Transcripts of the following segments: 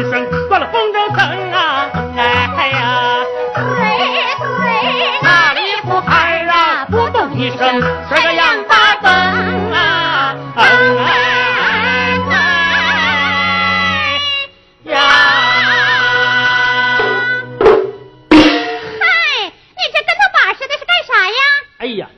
一声断了风筝绳啊，哎呀，对对，那里不孩儿啊，扑通一声摔个样八蹦啊，嗯哎呀。嗨，你这跟头把式的是干啥呀？哎呀，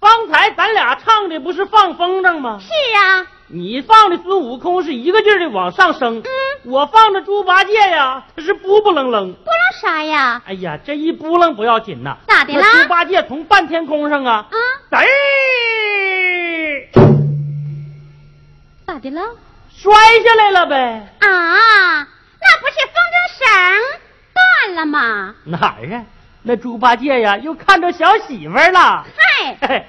方才咱俩唱的不是放风筝吗？是啊，你放的孙悟空是一个劲儿的往上升，嗯我放的猪八戒呀，他是扑扑棱棱。不能啥呀？哎呀，这一扑棱不要紧呐，咋的啦猪八戒从半天空上啊，啊，嘚儿咋的了？摔下来了呗。啊，那不是风筝绳断了吗？哪儿啊？那猪八戒呀，又看着小媳妇儿了。嗨，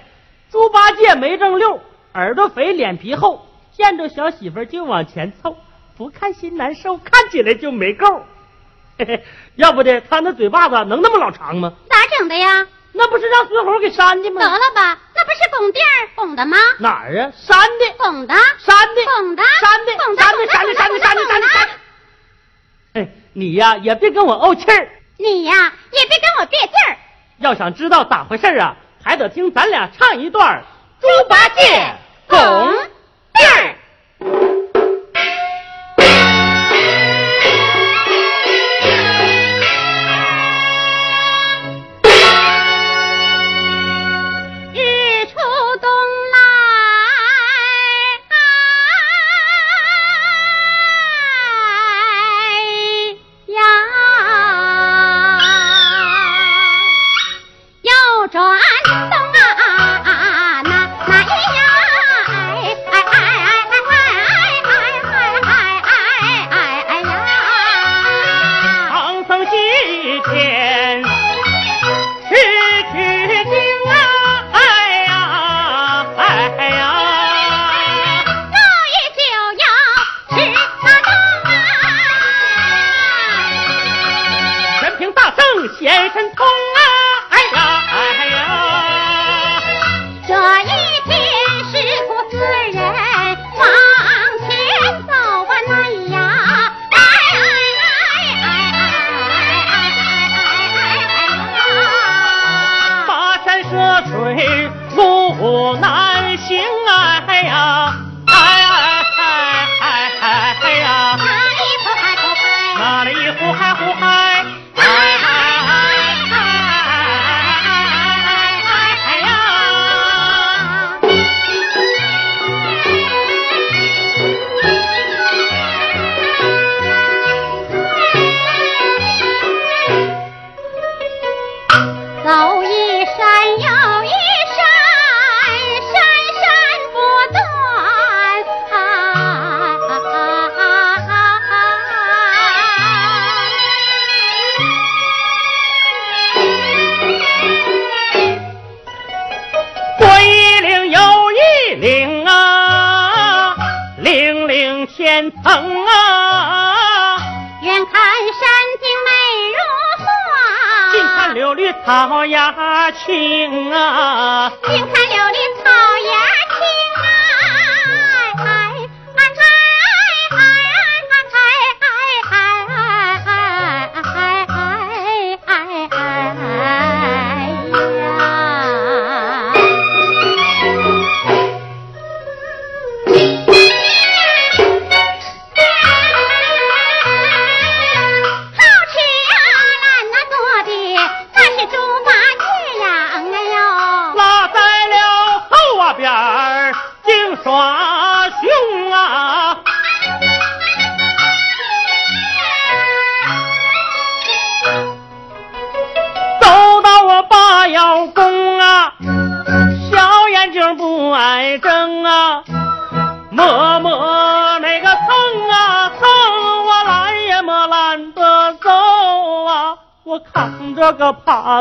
猪八戒没正溜，耳朵肥，脸皮厚，见着小媳妇儿就往前凑，不看心难受，看起来就没够。嘿嘿，要不的，他那嘴巴子能那么老长吗？咋整的呀？那不是让孙猴给扇的吗得？了吧，那不是拱地儿拱的吗？哪儿啊？扇的，拱的，扇的，拱的，扇的，拱的，扇的，扇的，扇的，扇的，扇的。哎，你呀也别跟我怄气儿，你呀，也别跟我别劲儿。要想知道咋回事儿啊，还得听咱俩唱一段儿《猪八戒拱地儿》。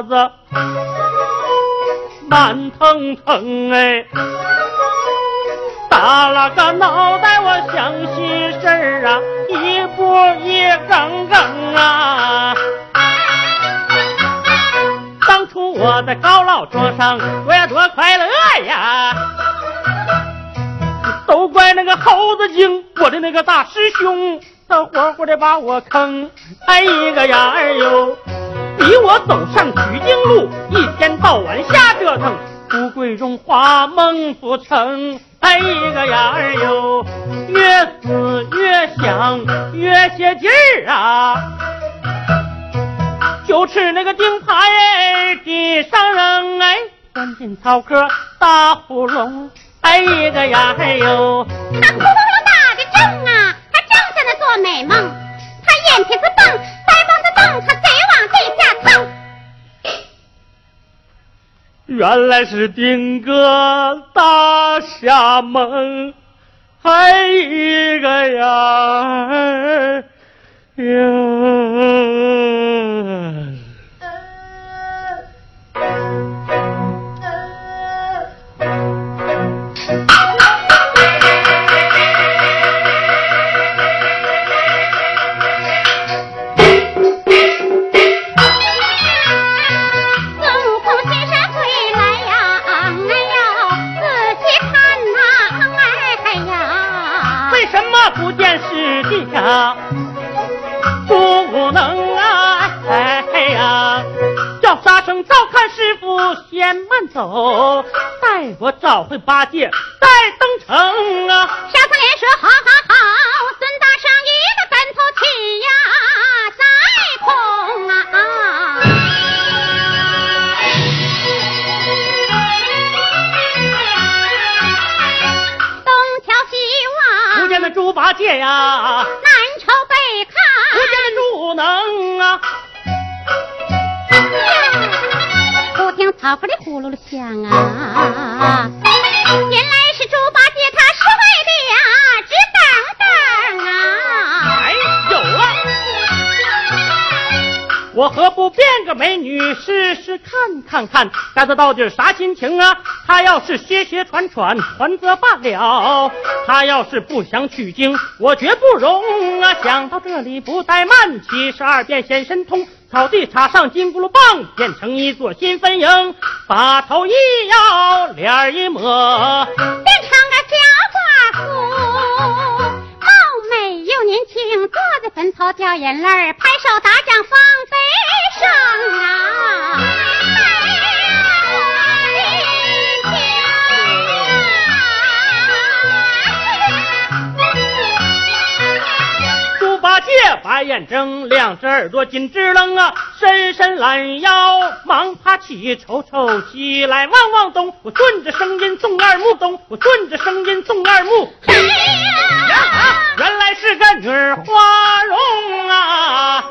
子慢腾腾哎，打了个脑袋我想心事儿啊，一步一更更啊。当初我在高老庄上，我也多快乐呀。都怪那个猴子精，我的那个大师兄，他活活的把我坑，哎一个呀哎呦。逼我走上取经路，一天到晚瞎折腾，富贵荣华梦不成。哎一个呀儿哟，越思越想越些劲儿啊！就吃那个钉耙哎，地上扔哎，钻进草壳打呼隆。哎一个呀哎呦，他呼噜打的正啊，他正在那做美梦，他眼皮子瞪，腮帮子瞪，他原来是丁哥打瞎梦，还一个呀呀。带我找回八戒，在登城啊！沙僧连说好好好，孙大圣一个跟头起呀，在空啊！东瞧西望，不见那猪八戒呀，南瞅北看，不见那猪能啊！不听草壳里呼噜噜响啊！原来是猪八戒，他是为的呀，只等等啊！哎，有了！我何不变个美女试试看看看，该子到底啥心情啊？他要是歇歇喘喘，喘则罢了；他要是不想取经，我绝不容啊！想到这里，不怠慢，七十二变显神通，草地插上金箍棒，变成一座新坟营，把头一摇，脸一抹。变成个小寡妇，貌美又年轻，坐在坟头掉眼泪，拍手打掌放悲声啊！猪八戒把眼睁，两只耳朵紧支棱啊，伸伸懒腰，忙爬起，瞅瞅西来望望东，我顺着声音送二目东，我顺着声音送二目。呀啊，原来是个女花容啊！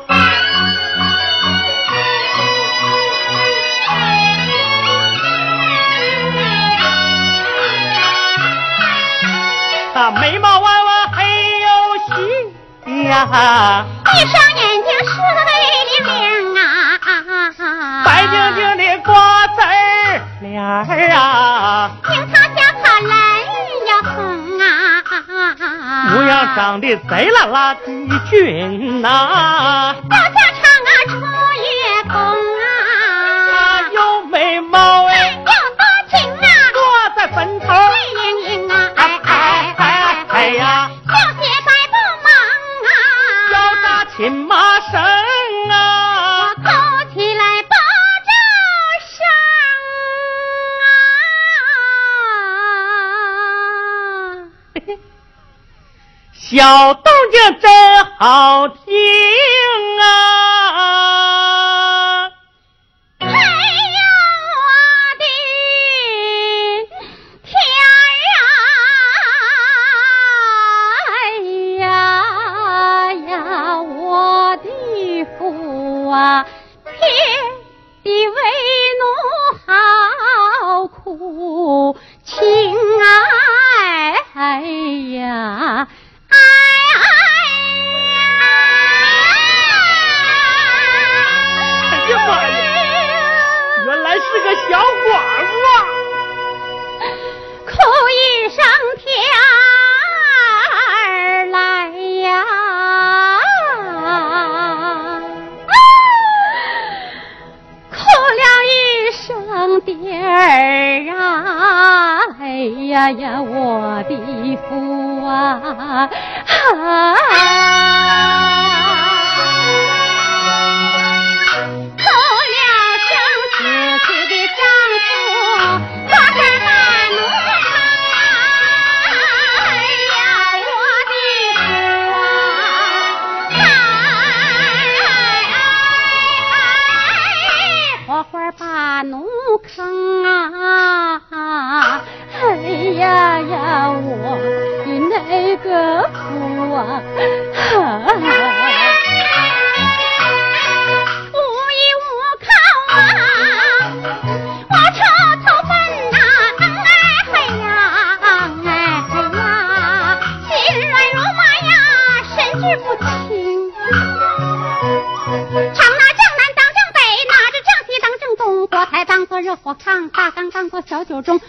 她眉毛啊呀，一双眼睛射得威灵灵啊！白净净的瓜子儿脸儿啊，樱桃小口人要红啊！模样长得贼拉拉的俊啊妈生啊，扣起来不着声啊！小动静真好听啊啊常拿正南当正北拿着正西当正东火台当做热火炕大缸当做小酒盅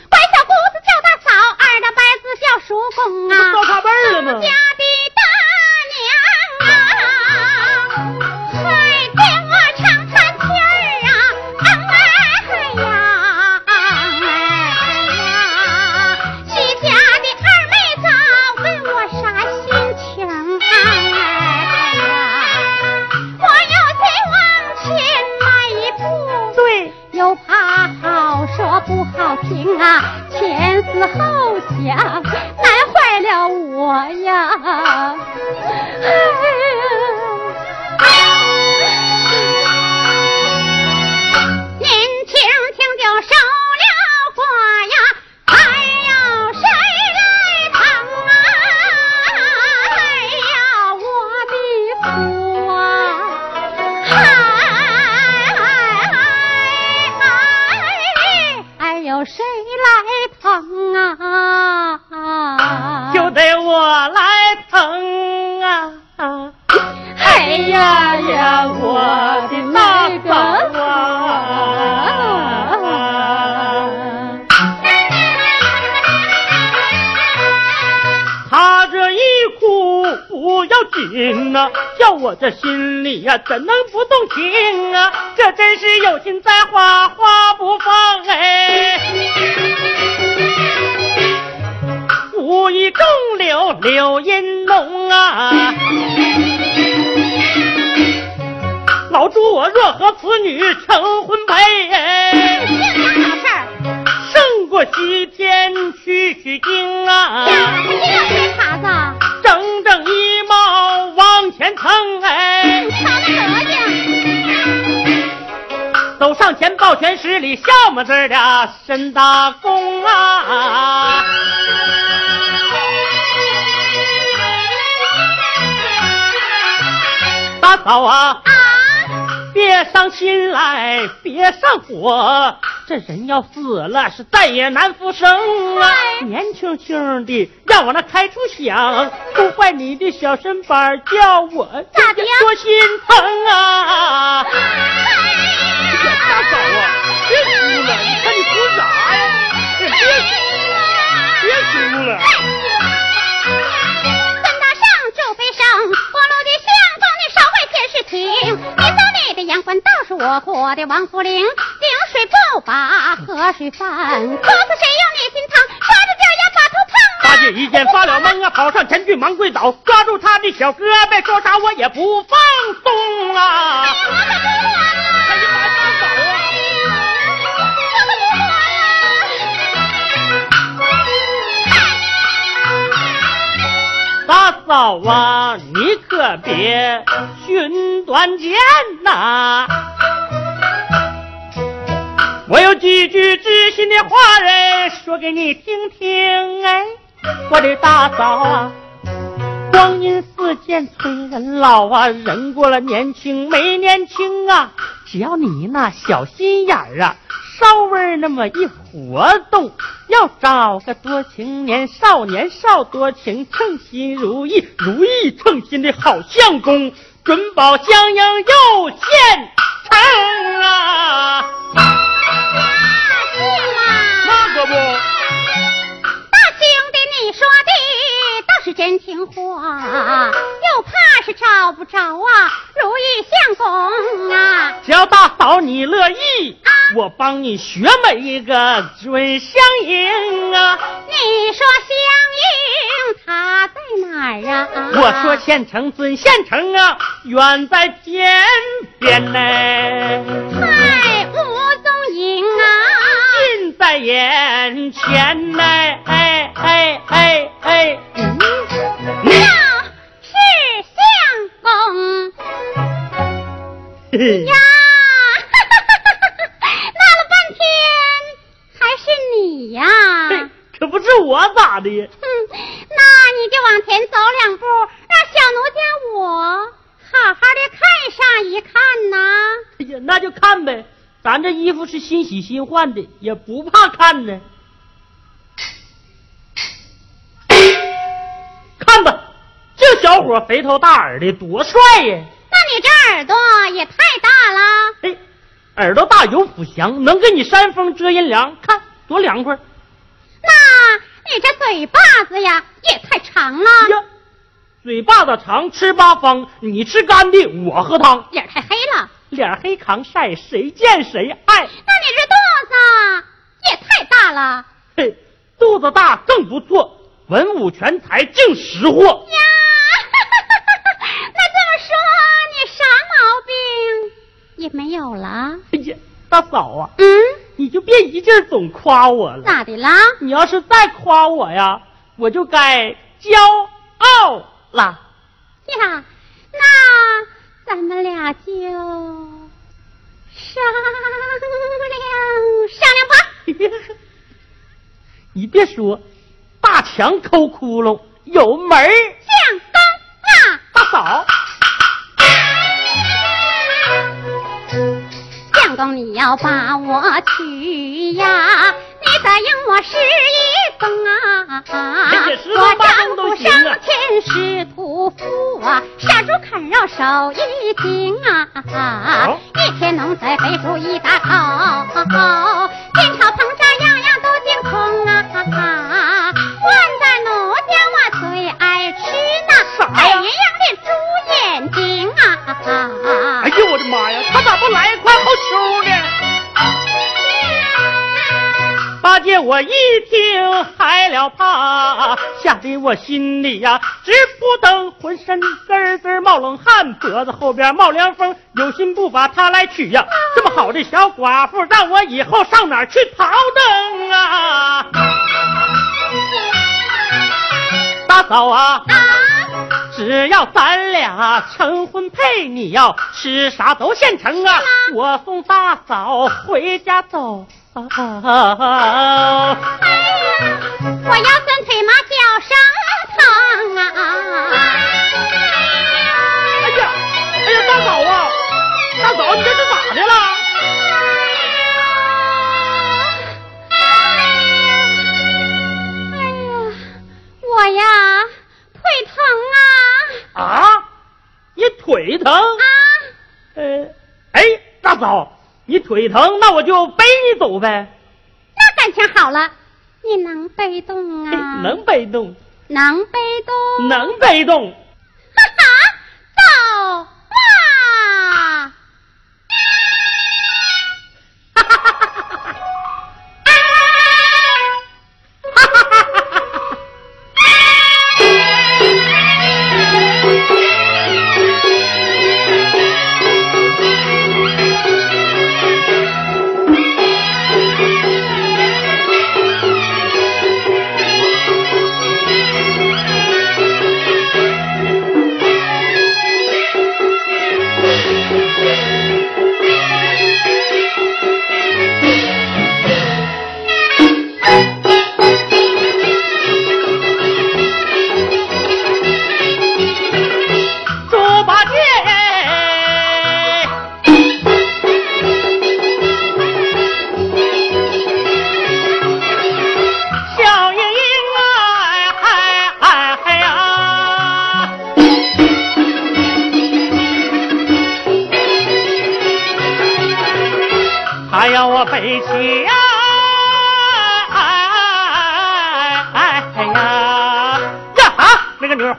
我这心里呀，怎能不动情啊？这真是有心栽花花不放哎，无意中柳柳荫浓啊。老朱我若和此女成婚配哎，胜过西抱拳施礼，笑么子的申大公啊！大嫂啊！啊别伤心来，别上火。这人要死了，是再也难复生啊！年轻轻的，让我那开出响，不坏你的小身板，叫我咋的多心疼啊！大嫂啊，别哭了，你看你哭啥呀？别哭了别哭了。孙大圣就悲伤，火炉的相公你少回天时听。的阳关道是我过的王府岭，井水不把河水犯，可是谁用你心疼，抓住脚丫把头碰。大姐一见发了懵啊，跑上前去忙跪倒，抓住他的小胳膊，说啥我也不放松啊！哎呀，我可不管了！哎呀马上走啊！大嫂啊，你可别寻短见呐！我有几句知心的话儿说给你听听哎，我的大嫂啊，光阴似箭催人老啊，人过了年轻没年轻啊，只要你那小心眼儿啊。稍微那么一活动，要找个多情年少年少多情，称心如意如意称心的好相公，准保相应又现成啊！那可不，大兄弟，你说的倒是真情话，又怕是找不着啊，如意相公啊！只要大嫂你乐意。我帮你学每一个准相迎啊。你说相应他在哪儿啊？我说县城准县城啊，远在天边呢，太无踪影啊！近在眼前呢，哎哎哎哎，嗯要是相公 呀，闹了半天还是你呀！嘿可不是我咋的？哼，那你就往前走两步，让小奴家我好好的看上一看呐。哎呀，那就看呗，咱这衣服是新洗新换的，也不怕看呢。看吧，这小伙肥头大耳的，多帅呀！那你这耳朵也太大了。哎，耳朵大有福祥，能给你扇风遮阴凉，看多凉快那你这嘴巴子呀也太长了，呀！嘴巴子长，吃八方，你吃干的，我喝汤，脸太黑了。脸黑扛晒，谁见谁爱。那你这肚子也太大了嘿，肚子大更不错，文武全才净识货。呀！那这么说，你啥毛病也没有了？哎呀，大嫂啊，嗯，你就别一劲儿总夸我了。咋的啦？你要是再夸我呀，我就该骄傲了。呀，那咱们俩就商量商量吧。你别说，大墙抠窟窿有门儿。相公啊，大嫂，公你要把我娶呀，你答应我是一宗啊。我丈夫生前是屠夫啊，杀猪砍肉手艺精啊。好一天能宰肥猪一大口，煎炒烹炸样样都精通啊。哎呦我的妈呀，他咋不来一块好球呢？八戒我一听害了怕，吓得我心里呀直扑腾，浑身滋滋冒冷汗，脖子后边冒凉风，有心不把她来娶呀。这么好的小寡妇，让我以后上哪儿去跑灯啊？大嫂啊！啊，只要咱俩成婚配，你要吃啥都现成啊！我送大嫂回家走。啊哎呀，我腰酸腿麻脚生疼啊！哎呀，哎呀，大嫂啊，大嫂，你这是咋的了？哎呀，我呀啊啊，你腿疼？啊！呃，哎，大嫂，你腿疼，那我就背你走呗。那感情好了，你能背动啊？能背动，能背动？能背动。哈哈，走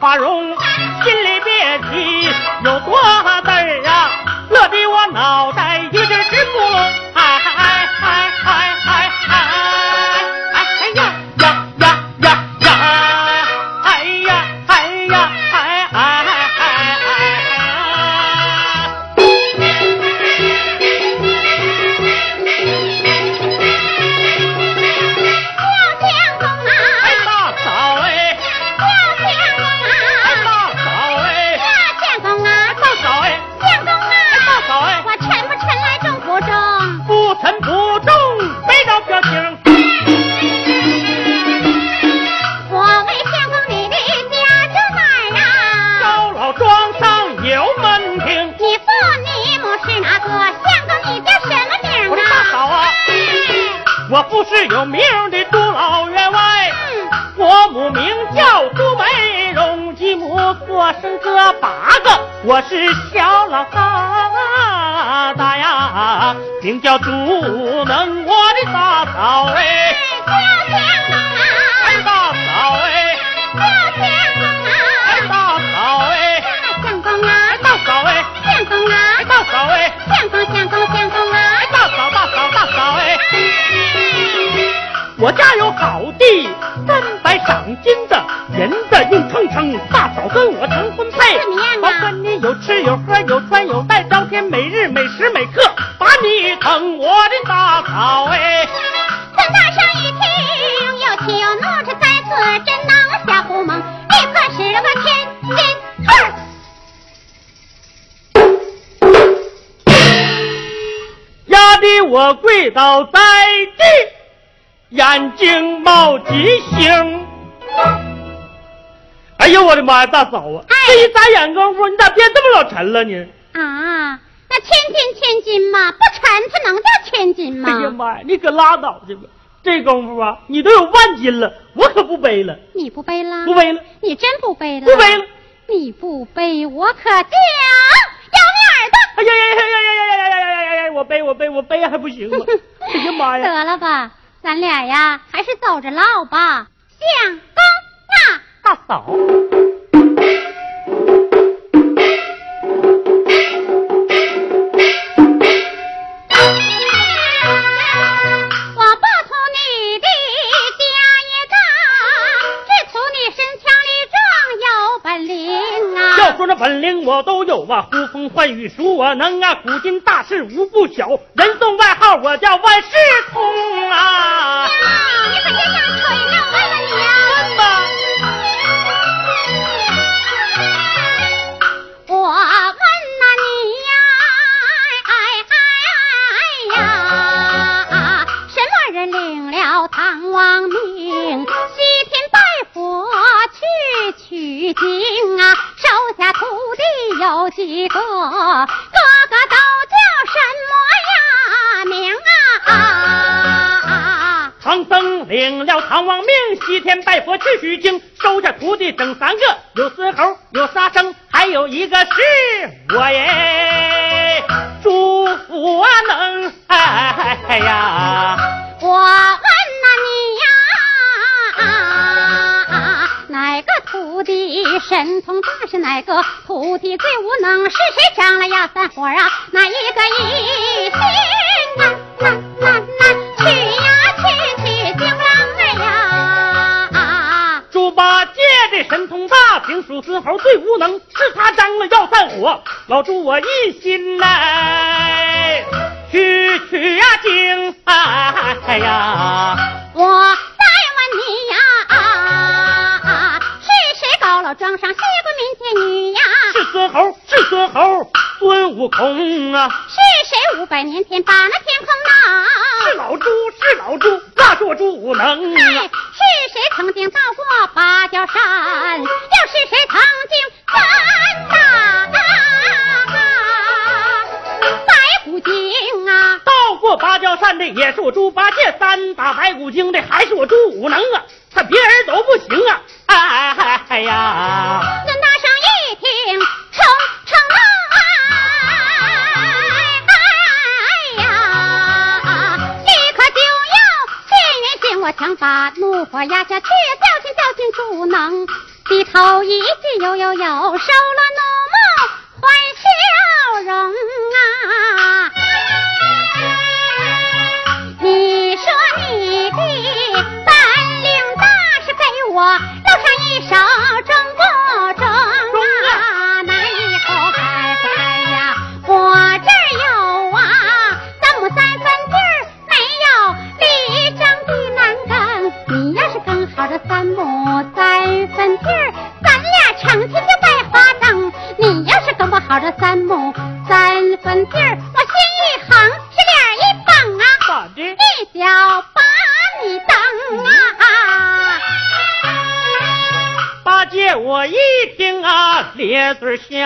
花容，我不是有名的朱老员外，我母名叫朱美容，继母过生哥八个，我是小老大呀，名叫朱能，我的大嫂哎，哎我家有好地，三百赏金的，银子硬撑撑，大嫂跟我成婚配。我跟你有吃有喝有穿有戴，朝天每日每时每刻把你疼，我的大嫂哎。孙大圣一听，有气有怒，这在此真能下胡蒙，立刻使了个千斤二。压得我跪倒在地，眼睛冒金星。哎呦我的妈呀，大嫂啊！哎这一眨眼功夫，你咋变这么老沉了呢？啊，那千金千金嘛，不沉它能叫千金吗？哎呀妈呀，你可拉倒去吧！这功夫啊，你都有万斤了，我可不背了，你不背了？不背了，你真不背了？不背了！你不背，我可叫咬你耳朵！哎呀呀呀呀呀呀呀呀呀呀呀！我背我背我背还不行吗？哎呀妈呀！得了吧，咱俩呀，还是走着唠吧。相公啊，大嫂，我不图你的家业大，只图你身强力壮有本领啊！要说这本领我都有啊，呼风唤雨属我能啊，古今大事无不晓，人送外号我叫万事一个一心呐呐呐呐去呀去取经郎哎呀！猪八戒的神通大，平属孙猴最无能，是他张了要散伙。老猪我一心来去取呀经，哎呀，我再问你呀，是谁高楼庄上谢过民间女呀？是孙猴，是孙猴，空啊，是谁五百年前把那天空闹？是老猪，是老猪，那是我猪无能哎，啊。是谁曾经到过芭蕉山？又是谁曾经翻那白骨精啊？到过芭蕉扇的也是我猪八戒，三打白骨精的还是我猪五能啊，把怒火压下去，教训教训猪能。低头一句有有有，收了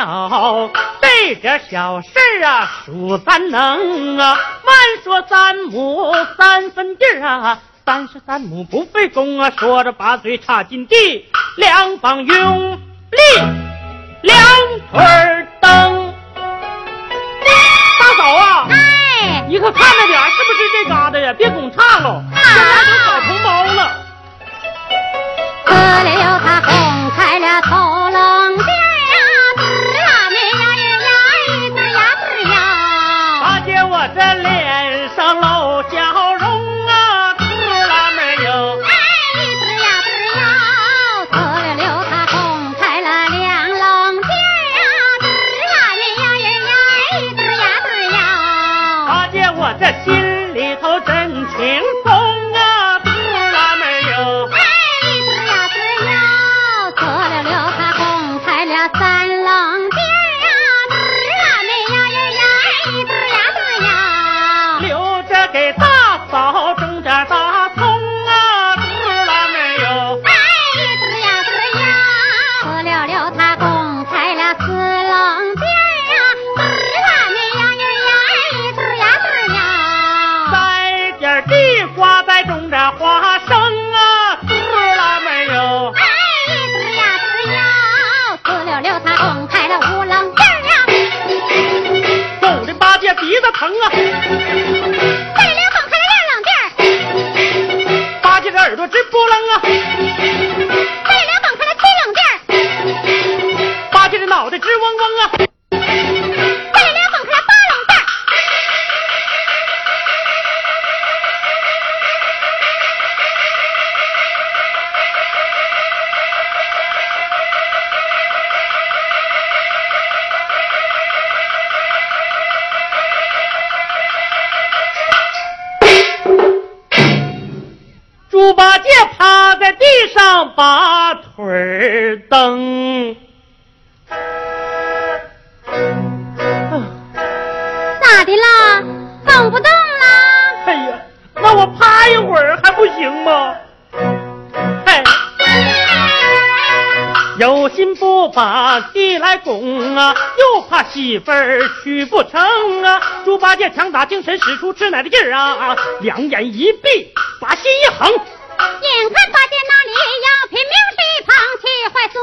好这点小事啊数三能啊。万说三亩三分地啊三十三亩不费工啊说着把嘴插进地两膀用力两腿蹬。大嫂啊哎。你可看着点是不是这疙瘩呀？别拱岔了现在都搞成猫了。喝了他拱开了头郎。疼啊！把腿儿蹬。咋的啦？动不动啦。哎呀那我趴一会儿还不行吗？嘿有心不把地来拱啊又怕媳妇儿娶不成啊猪八戒强打精神使出吃奶的劲儿啊两眼一闭把心一横。眼看八戒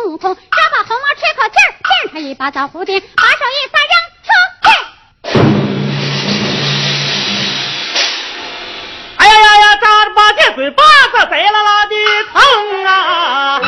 孙悟空，先把猴毛吹口气儿，他一把枣蝴蝶，把手一撒扔出去。哎呀呀呀，扎着八戒嘴巴子，贼拉拉的疼啊！